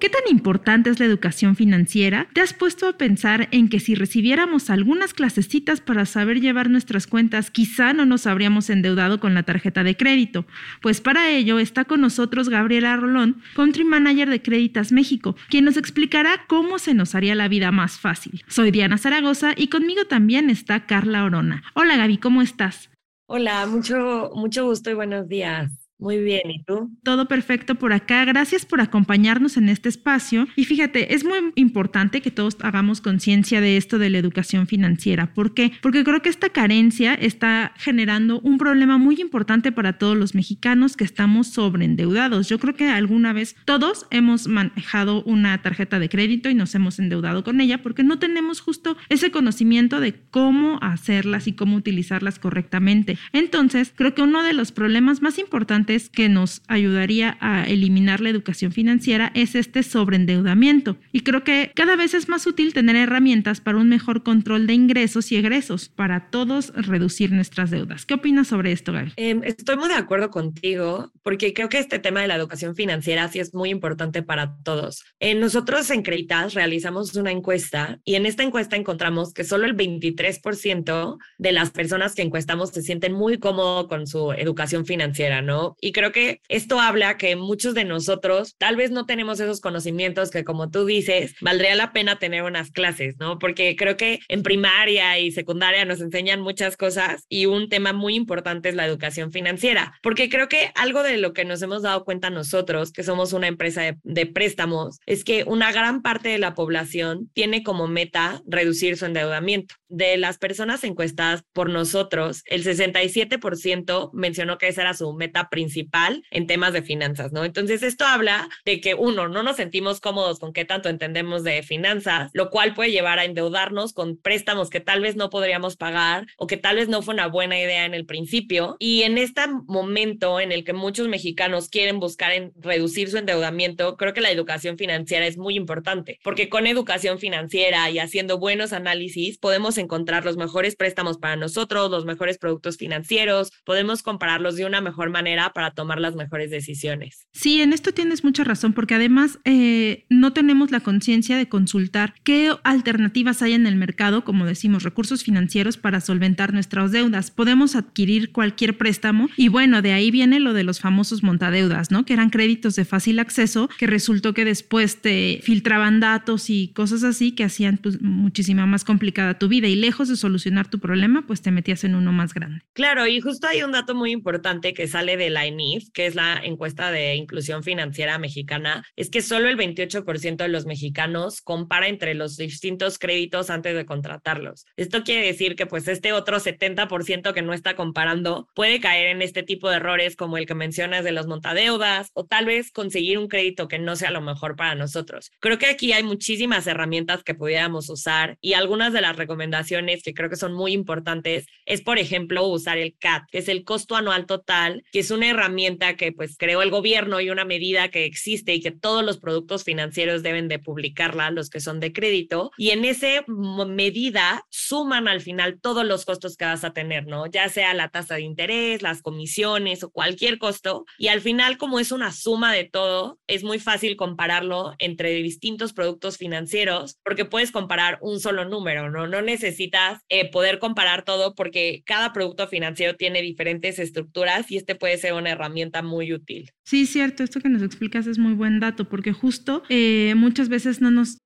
¿Qué tan importante es la educación financiera? ¿Te has puesto a pensar en que si recibiéramos algunas clasecitas para saber llevar nuestras cuentas, quizá no nos habríamos endeudado con la tarjeta de crédito? Pues para ello está con nosotros Gabriela Rolón, Country Manager de Créditas México, quien nos explicará cómo se nos haría la vida más fácil. Soy Diana Zaragoza y conmigo también está Carla Orona. Hola Gaby, ¿cómo estás? Hola, mucho, mucho gusto y buenos días. Muy bien, ¿y tú? Todo perfecto por acá. Gracias por acompañarnos en este espacio. Y fíjate, es muy importante que todos hagamos conciencia de esto de la educación financiera. ¿Por qué? Porque creo que esta carencia está generando un problema muy importante para todos los mexicanos que estamos sobreendeudados. Yo creo que alguna vez todos hemos manejado una tarjeta de crédito y nos hemos endeudado con ella porque no tenemos justo ese conocimiento de cómo hacerlas y cómo utilizarlas correctamente. Entonces, creo que uno de los problemas más importantes que nos ayudaría a eliminar la educación financiera es este sobreendeudamiento. Y creo que cada vez es más útil tener herramientas para un mejor control de ingresos y egresos, para todos reducir nuestras deudas. ¿Qué opinas sobre esto, Gaby? Em, estoy muy de acuerdo contigo, porque creo que este tema de la educación financiera sí es muy importante para todos. nosotros en Creditas realizamos una encuesta y en esta encuesta encontramos que solo el 23% de las personas que encuestamos se sienten muy cómodos con su educación financiera, ¿no? Y creo que esto habla que muchos de nosotros tal vez no tenemos esos conocimientos que, como tú dices, valdría la pena tener unas clases, ¿no? Porque creo que en primaria y secundaria nos enseñan muchas cosas y un tema muy importante es la educación financiera, porque creo que algo de lo que nos hemos dado cuenta nosotros, que somos una empresa de, de préstamos, es que una gran parte de la población tiene como meta reducir su endeudamiento. De las personas encuestadas por nosotros, el 67% mencionó que esa era su meta principal principal en temas de finanzas, ¿no? Entonces, esto habla de que uno, no nos sentimos cómodos con qué tanto entendemos de finanzas, lo cual puede llevar a endeudarnos con préstamos que tal vez no podríamos pagar o que tal vez no fue una buena idea en el principio. Y en este momento en el que muchos mexicanos quieren buscar en reducir su endeudamiento, creo que la educación financiera es muy importante, porque con educación financiera y haciendo buenos análisis podemos encontrar los mejores préstamos para nosotros, los mejores productos financieros, podemos compararlos de una mejor manera para tomar las mejores decisiones. Sí, en esto tienes mucha razón, porque además eh, no tenemos la conciencia de consultar qué alternativas hay en el mercado, como decimos, recursos financieros para solventar nuestras deudas. Podemos adquirir cualquier préstamo y bueno, de ahí viene lo de los famosos montadeudas, ¿no? Que eran créditos de fácil acceso, que resultó que después te filtraban datos y cosas así que hacían pues, muchísima más complicada tu vida y lejos de solucionar tu problema, pues te metías en uno más grande. Claro, y justo hay un dato muy importante que sale de la que es la encuesta de inclusión financiera mexicana, es que solo el 28% de los mexicanos compara entre los distintos créditos antes de contratarlos. Esto quiere decir que pues este otro 70% que no está comparando puede caer en este tipo de errores como el que mencionas de los montadeudas o tal vez conseguir un crédito que no sea lo mejor para nosotros. Creo que aquí hay muchísimas herramientas que pudiéramos usar y algunas de las recomendaciones que creo que son muy importantes es, por ejemplo, usar el CAT, que es el costo anual total, que es una herramienta que pues creó el gobierno y una medida que existe y que todos los productos financieros deben de publicarla, los que son de crédito, y en esa medida suman al final todos los costos que vas a tener, ¿no? Ya sea la tasa de interés, las comisiones o cualquier costo, y al final como es una suma de todo, es muy fácil compararlo entre distintos productos financieros porque puedes comparar un solo número, ¿no? No necesitas eh, poder comparar todo porque cada producto financiero tiene diferentes estructuras y este puede ser una herramienta muy útil. Sí, cierto, esto que nos explicas es muy buen dato porque justo eh, muchas veces no nos...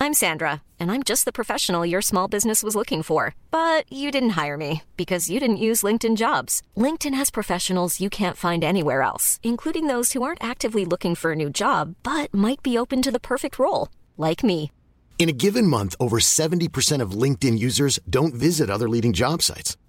I'm Sandra, and I'm just the professional your small business was looking for. But you didn't hire me because you didn't use LinkedIn jobs. LinkedIn has professionals you can't find anywhere else, including those who aren't actively looking for a new job, but might be open to the perfect role, like me. In a given month, over 70% of LinkedIn users don't visit other leading job sites.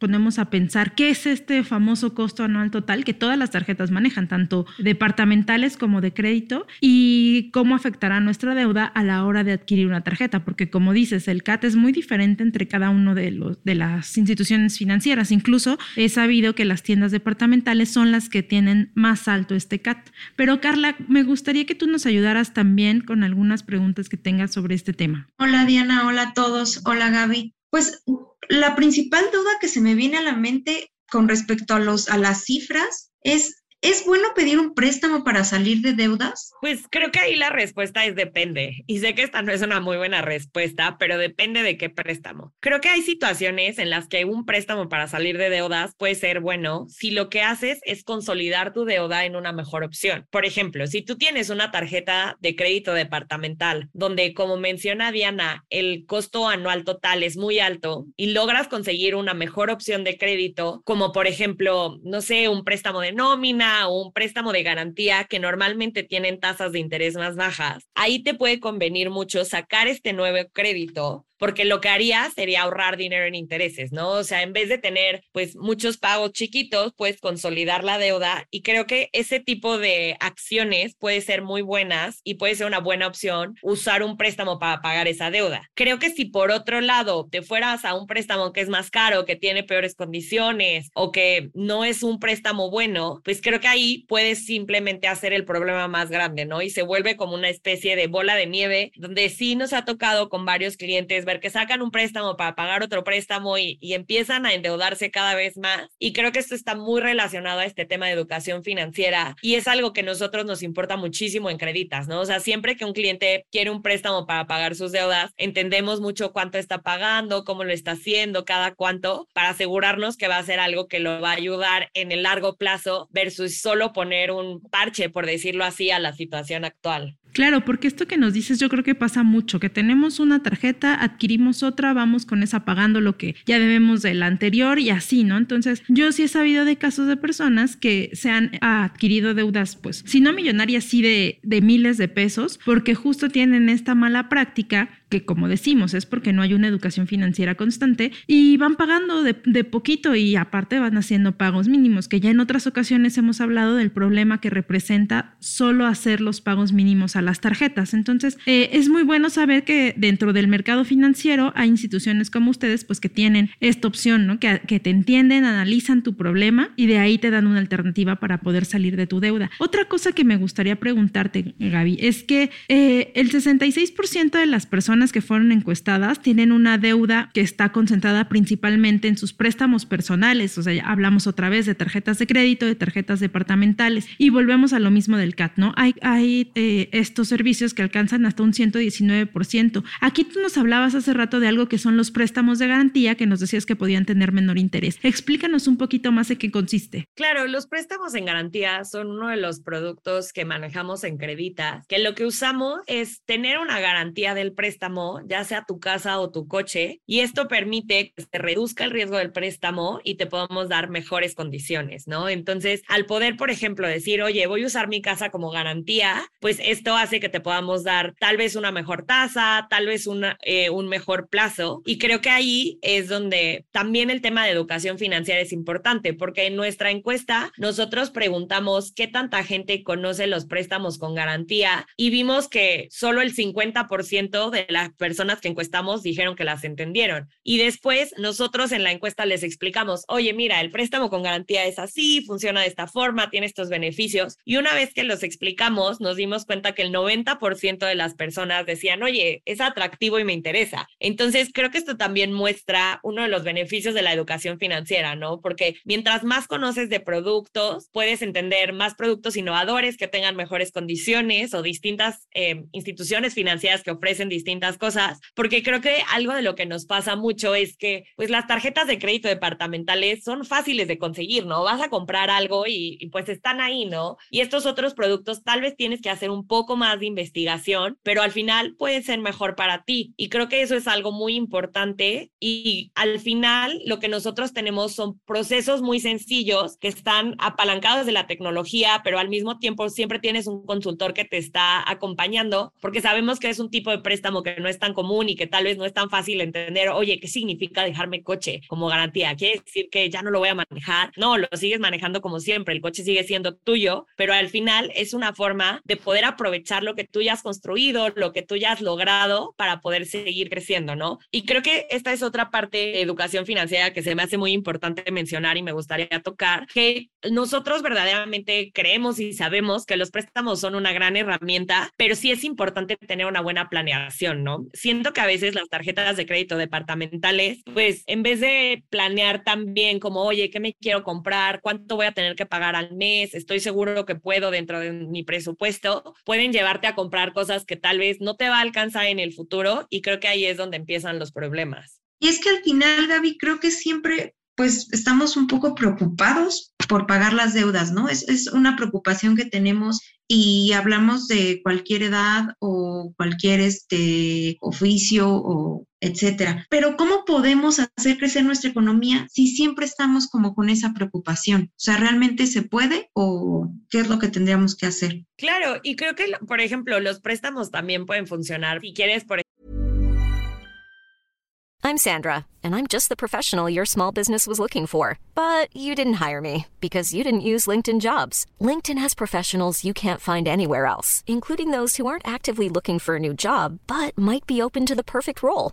Ponemos a pensar qué es este famoso costo anual total que todas las tarjetas manejan, tanto departamentales como de crédito, y cómo afectará nuestra deuda a la hora de adquirir una tarjeta, porque como dices, el CAT es muy diferente entre cada uno de, los, de las instituciones financieras. Incluso he sabido que las tiendas departamentales son las que tienen más alto este CAT. Pero Carla, me gustaría que tú nos ayudaras también con algunas preguntas que tengas sobre este tema. Hola Diana, hola a todos, hola Gaby. Pues la principal duda que se me viene a la mente con respecto a, los, a las cifras es ¿Es bueno pedir un préstamo para salir de deudas? Pues creo que ahí la respuesta es depende. Y sé que esta no es una muy buena respuesta, pero depende de qué préstamo. Creo que hay situaciones en las que un préstamo para salir de deudas puede ser bueno si lo que haces es consolidar tu deuda en una mejor opción. Por ejemplo, si tú tienes una tarjeta de crédito departamental donde, como menciona Diana, el costo anual total es muy alto y logras conseguir una mejor opción de crédito, como por ejemplo, no sé, un préstamo de nómina, o un préstamo de garantía que normalmente tienen tasas de interés más bajas, ahí te puede convenir mucho sacar este nuevo crédito porque lo que haría sería ahorrar dinero en intereses, ¿no? O sea, en vez de tener pues muchos pagos chiquitos, puedes consolidar la deuda y creo que ese tipo de acciones puede ser muy buenas y puede ser una buena opción usar un préstamo para pagar esa deuda. Creo que si por otro lado te fueras a un préstamo que es más caro, que tiene peores condiciones o que no es un préstamo bueno, pues creo que ahí puedes simplemente hacer el problema más grande, ¿no? Y se vuelve como una especie de bola de nieve donde sí nos ha tocado con varios clientes que sacan un préstamo para pagar otro préstamo y, y empiezan a endeudarse cada vez más. Y creo que esto está muy relacionado a este tema de educación financiera y es algo que nosotros nos importa muchísimo en Creditas, ¿no? O sea, siempre que un cliente quiere un préstamo para pagar sus deudas, entendemos mucho cuánto está pagando, cómo lo está haciendo, cada cuánto, para asegurarnos que va a ser algo que lo va a ayudar en el largo plazo versus solo poner un parche, por decirlo así, a la situación actual. Claro, porque esto que nos dices yo creo que pasa mucho, que tenemos una tarjeta, adquirimos otra, vamos con esa pagando lo que ya debemos de la anterior y así, ¿no? Entonces, yo sí he sabido de casos de personas que se han adquirido deudas, pues, si no millonarias, sí de, de miles de pesos, porque justo tienen esta mala práctica que como decimos es porque no hay una educación financiera constante y van pagando de, de, poquito y aparte van haciendo pagos mínimos, que ya en otras ocasiones hemos hablado del problema que representa solo hacer los pagos mínimos las tarjetas. Entonces, eh, es muy bueno saber que dentro del mercado financiero hay instituciones como ustedes, pues que tienen esta opción, ¿no? Que, que te entienden, analizan tu problema y de ahí te dan una alternativa para poder salir de tu deuda. Otra cosa que me gustaría preguntarte, Gaby, es que eh, el 66% de las personas que fueron encuestadas tienen una deuda que está concentrada principalmente en sus préstamos personales, o sea, ya hablamos otra vez de tarjetas de crédito, de tarjetas departamentales y volvemos a lo mismo del CAT, ¿no? Hay, hay eh, estos servicios que alcanzan hasta un 119%. Aquí tú nos hablabas hace rato de algo que son los préstamos de garantía que nos decías que podían tener menor interés. Explícanos un poquito más de qué consiste. Claro, los préstamos en garantía son uno de los productos que manejamos en Credita, que lo que usamos es tener una garantía del préstamo ya sea tu casa o tu coche, y esto permite que se reduzca el riesgo del préstamo y te podamos dar mejores condiciones, ¿no? Entonces, al poder, por ejemplo, decir, oye, voy a usar mi casa como garantía, pues esto hace que te podamos dar tal vez una mejor tasa, tal vez una, eh, un mejor plazo, y creo que ahí es donde también el tema de educación financiera es importante, porque en nuestra encuesta nosotros preguntamos qué tanta gente conoce los préstamos con garantía y vimos que solo el 50% de la las personas que encuestamos dijeron que las entendieron. Y después nosotros en la encuesta les explicamos, oye, mira, el préstamo con garantía es así, funciona de esta forma, tiene estos beneficios. Y una vez que los explicamos, nos dimos cuenta que el 90% de las personas decían, oye, es atractivo y me interesa. Entonces, creo que esto también muestra uno de los beneficios de la educación financiera, ¿no? Porque mientras más conoces de productos, puedes entender más productos innovadores que tengan mejores condiciones o distintas eh, instituciones financieras que ofrecen distintas cosas, porque creo que algo de lo que nos pasa mucho es que pues las tarjetas de crédito departamentales son fáciles de conseguir, ¿no? Vas a comprar algo y, y pues están ahí, ¿no? Y estos otros productos tal vez tienes que hacer un poco más de investigación, pero al final pueden ser mejor para ti. Y creo que eso es algo muy importante y al final lo que nosotros tenemos son procesos muy sencillos que están apalancados de la tecnología, pero al mismo tiempo siempre tienes un consultor que te está acompañando porque sabemos que es un tipo de préstamo que no es tan común y que tal vez no es tan fácil entender, oye, ¿qué significa dejarme coche como garantía? ¿Quiere decir que ya no lo voy a manejar? No, lo sigues manejando como siempre, el coche sigue siendo tuyo, pero al final es una forma de poder aprovechar lo que tú ya has construido, lo que tú ya has logrado para poder seguir creciendo, ¿no? Y creo que esta es otra parte de educación financiera que se me hace muy importante mencionar y me gustaría tocar, que nosotros verdaderamente creemos y sabemos que los préstamos son una gran herramienta, pero sí es importante tener una buena planeación, ¿no? Siento que a veces las tarjetas de crédito departamentales, pues en vez de planear también como, oye, ¿qué me quiero comprar? ¿Cuánto voy a tener que pagar al mes? Estoy seguro que puedo dentro de mi presupuesto, pueden llevarte a comprar cosas que tal vez no te va a alcanzar en el futuro y creo que ahí es donde empiezan los problemas. Y es que al final, Gaby, creo que siempre pues estamos un poco preocupados por pagar las deudas, ¿no? Es, es, una preocupación que tenemos y hablamos de cualquier edad o cualquier este, oficio o etcétera. Pero ¿cómo podemos hacer crecer nuestra economía si siempre estamos como con esa preocupación? O sea, ¿realmente se puede o qué es lo que tendríamos que hacer? Claro, y creo que, por ejemplo, los préstamos también pueden funcionar. Si quieres, por I'm Sandra, and I'm just the professional your small business was looking for. But you didn't hire me because you didn't use LinkedIn jobs. LinkedIn has professionals you can't find anywhere else, including those who aren't actively looking for a new job but might be open to the perfect role,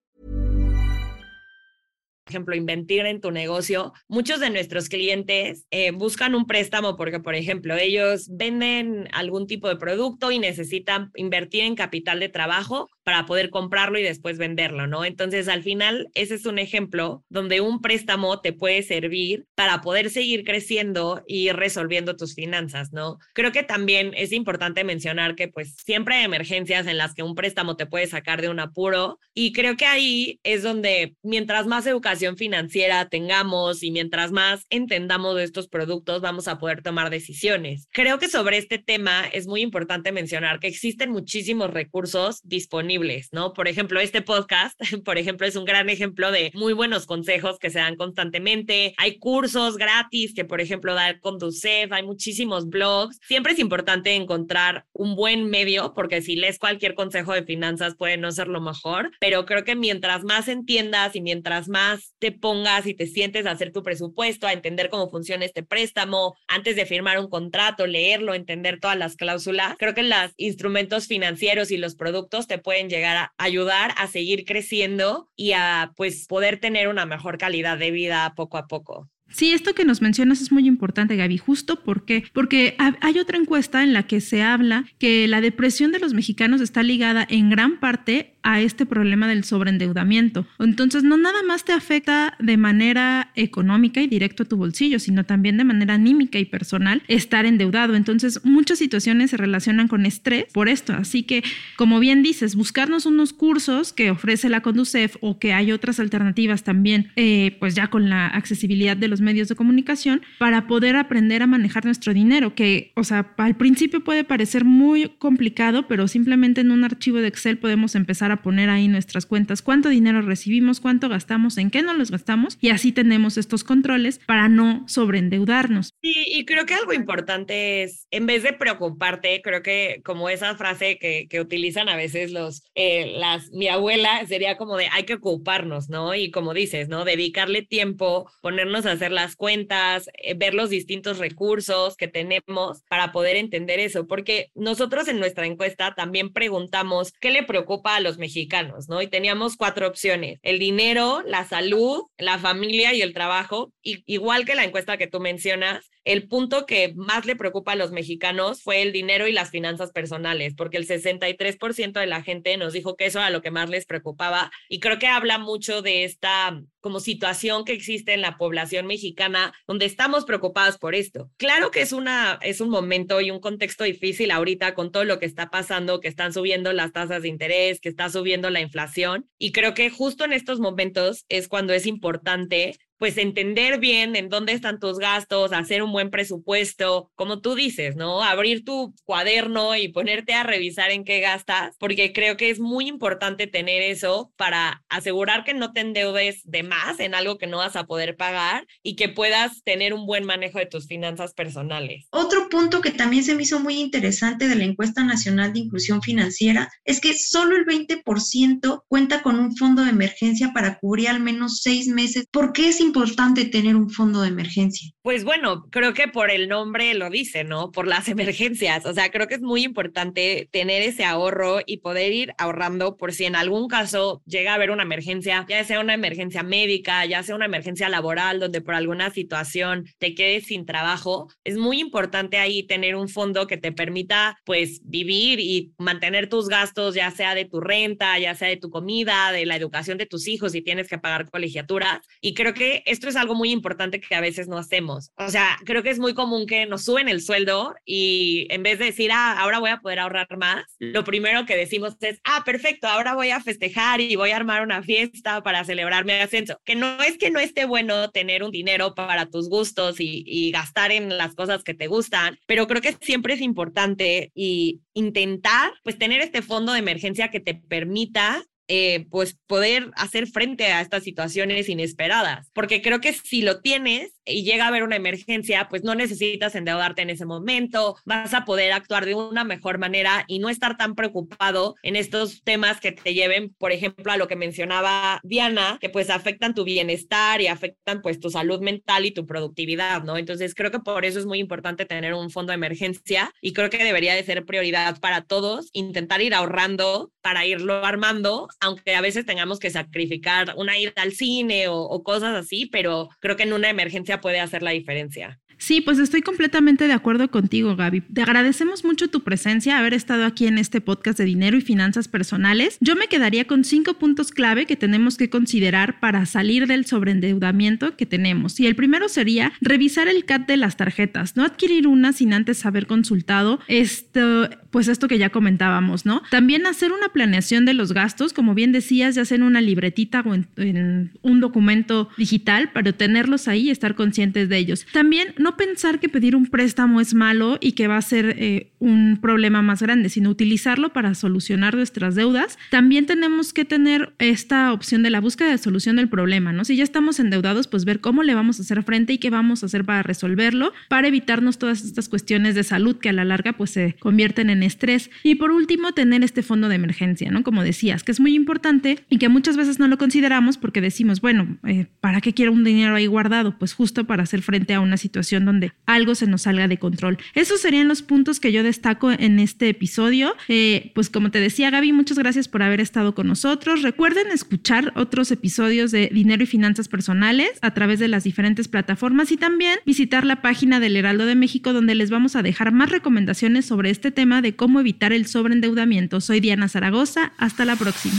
Ejemplo, invertir en tu negocio, muchos de nuestros clientes eh, buscan un préstamo porque, por ejemplo, ellos venden algún tipo de producto y necesitan invertir en capital de trabajo para poder comprarlo y después venderlo, ¿no? Entonces, al final, ese es un ejemplo donde un préstamo te puede servir para poder seguir creciendo y resolviendo tus finanzas, ¿no? Creo que también es importante mencionar que pues siempre hay emergencias en las que un préstamo te puede sacar de un apuro y creo que ahí es donde mientras más educación financiera tengamos y mientras más entendamos de estos productos, vamos a poder tomar decisiones. Creo que sobre este tema es muy importante mencionar que existen muchísimos recursos disponibles, ¿no? Por ejemplo, este podcast, por ejemplo, es un gran ejemplo de muy buenos consejos que se dan constantemente. Hay cursos gratis que, por ejemplo, da Conducef, hay muchísimos blogs. Siempre es importante encontrar un buen medio, porque si lees cualquier consejo de finanzas puede no ser lo mejor, pero creo que mientras más entiendas y mientras más te pongas y te sientes a hacer tu presupuesto, a entender cómo funciona este préstamo, antes de firmar un contrato, leerlo, entender todas las cláusulas. Creo que los instrumentos financieros y los productos te pueden llegar a ayudar a seguir creciendo y a pues poder tener una mejor calidad de vida poco a poco. Sí, esto que nos mencionas es muy importante, Gaby, justo porque, porque hay otra encuesta en la que se habla que la depresión de los mexicanos está ligada en gran parte a este problema del sobreendeudamiento. Entonces, no nada más te afecta de manera económica y directo a tu bolsillo, sino también de manera anímica y personal estar endeudado. Entonces, muchas situaciones se relacionan con estrés por esto. Así que, como bien dices, buscarnos unos cursos que ofrece la Conducef o que hay otras alternativas también, eh, pues ya con la accesibilidad de los medios de comunicación, para poder aprender a manejar nuestro dinero, que, o sea, al principio puede parecer muy complicado, pero simplemente en un archivo de Excel podemos empezar a poner ahí nuestras cuentas, cuánto dinero recibimos, cuánto gastamos, en qué no los gastamos y así tenemos estos controles para no sobreendeudarnos. Y creo que algo importante es, en vez de preocuparte, creo que como esa frase que, que utilizan a veces los, eh, las, mi abuela sería como de hay que ocuparnos, ¿no? Y como dices, ¿no? Dedicarle tiempo, ponernos a hacer las cuentas, eh, ver los distintos recursos que tenemos para poder entender eso, porque nosotros en nuestra encuesta también preguntamos qué le preocupa a los mexicanos, ¿no? Y teníamos cuatro opciones, el dinero, la salud, la familia y el trabajo. Y igual que la encuesta que tú mencionas, el punto que más le preocupa a los mexicanos fue el dinero y las finanzas personales, porque el 63% de la gente nos dijo que eso era lo que más les preocupaba y creo que habla mucho de esta como situación que existe en la población mexicana donde estamos preocupados por esto. Claro que es una es un momento y un contexto difícil ahorita con todo lo que está pasando, que están subiendo las tasas de interés, que está subiendo la inflación y creo que justo en estos momentos es cuando es importante pues entender bien en dónde están tus gastos, hacer un buen presupuesto, como tú dices, ¿no? Abrir tu cuaderno y ponerte a revisar en qué gastas, porque creo que es muy importante tener eso para asegurar que no te endeudes de más en algo que no vas a poder pagar y que puedas tener un buen manejo de tus finanzas personales. Otro punto que también se me hizo muy interesante de la encuesta nacional de inclusión financiera es que solo el 20% cuenta con un fondo de emergencia para cubrir al menos seis meses. ¿Por qué es? Importante tener un fondo de emergencia? Pues bueno, creo que por el nombre lo dice, ¿no? Por las emergencias. O sea, creo que es muy importante tener ese ahorro y poder ir ahorrando por si en algún caso llega a haber una emergencia, ya sea una emergencia médica, ya sea una emergencia laboral, donde por alguna situación te quedes sin trabajo. Es muy importante ahí tener un fondo que te permita, pues, vivir y mantener tus gastos, ya sea de tu renta, ya sea de tu comida, de la educación de tus hijos, si tienes que pagar colegiaturas. Y creo esto es algo muy importante que a veces no hacemos. O sea, creo que es muy común que nos suben el sueldo y en vez de decir, ah, ahora voy a poder ahorrar más, lo primero que decimos es, ah, perfecto, ahora voy a festejar y voy a armar una fiesta para celebrar mi ascenso. Que no es que no esté bueno tener un dinero para tus gustos y, y gastar en las cosas que te gustan, pero creo que siempre es importante y intentar pues tener este fondo de emergencia que te permita eh, pues poder hacer frente a estas situaciones inesperadas. Porque creo que si lo tienes y llega a haber una emergencia, pues no necesitas endeudarte en ese momento, vas a poder actuar de una mejor manera y no estar tan preocupado en estos temas que te lleven, por ejemplo, a lo que mencionaba Diana, que pues afectan tu bienestar y afectan pues tu salud mental y tu productividad, ¿no? Entonces creo que por eso es muy importante tener un fondo de emergencia y creo que debería de ser prioridad para todos, intentar ir ahorrando para irlo armando aunque a veces tengamos que sacrificar una ida al cine o, o cosas así, pero creo que en una emergencia puede hacer la diferencia. Sí, pues estoy completamente de acuerdo contigo, Gaby. Te agradecemos mucho tu presencia, haber estado aquí en este podcast de dinero y finanzas personales. Yo me quedaría con cinco puntos clave que tenemos que considerar para salir del sobreendeudamiento que tenemos. Y el primero sería revisar el CAT de las tarjetas, no adquirir una sin antes haber consultado esto, pues esto que ya comentábamos, ¿no? También hacer una planeación de los gastos, como bien decías, ya sea en una libretita o en, un documento digital, pero tenerlos ahí y estar conscientes de ellos. También no pensar que pedir un préstamo es malo y que va a ser eh, un problema más grande, sino utilizarlo para solucionar nuestras deudas. También tenemos que tener esta opción de la búsqueda de solución del problema, ¿no? Si ya estamos endeudados, pues ver cómo le vamos a hacer frente y qué vamos a hacer para resolverlo, para evitarnos todas estas cuestiones de salud que a la larga pues se convierten en estrés. Y por último, tener este fondo de emergencia, ¿no? Como decías, que es muy importante y que muchas veces no lo consideramos porque decimos, bueno, eh, ¿para qué quiero un dinero ahí guardado? Pues justo para hacer frente a una situación donde algo se nos salga de control. Esos serían los puntos que yo destaco en este episodio. Eh, pues como te decía Gaby, muchas gracias por haber estado con nosotros. Recuerden escuchar otros episodios de Dinero y Finanzas Personales a través de las diferentes plataformas y también visitar la página del Heraldo de México donde les vamos a dejar más recomendaciones sobre este tema de cómo evitar el sobreendeudamiento. Soy Diana Zaragoza. Hasta la próxima.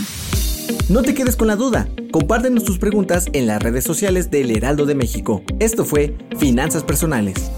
No te quedes con la duda. Compártenos tus preguntas en las redes sociales del Heraldo de México. Esto fue Finanzas Personales.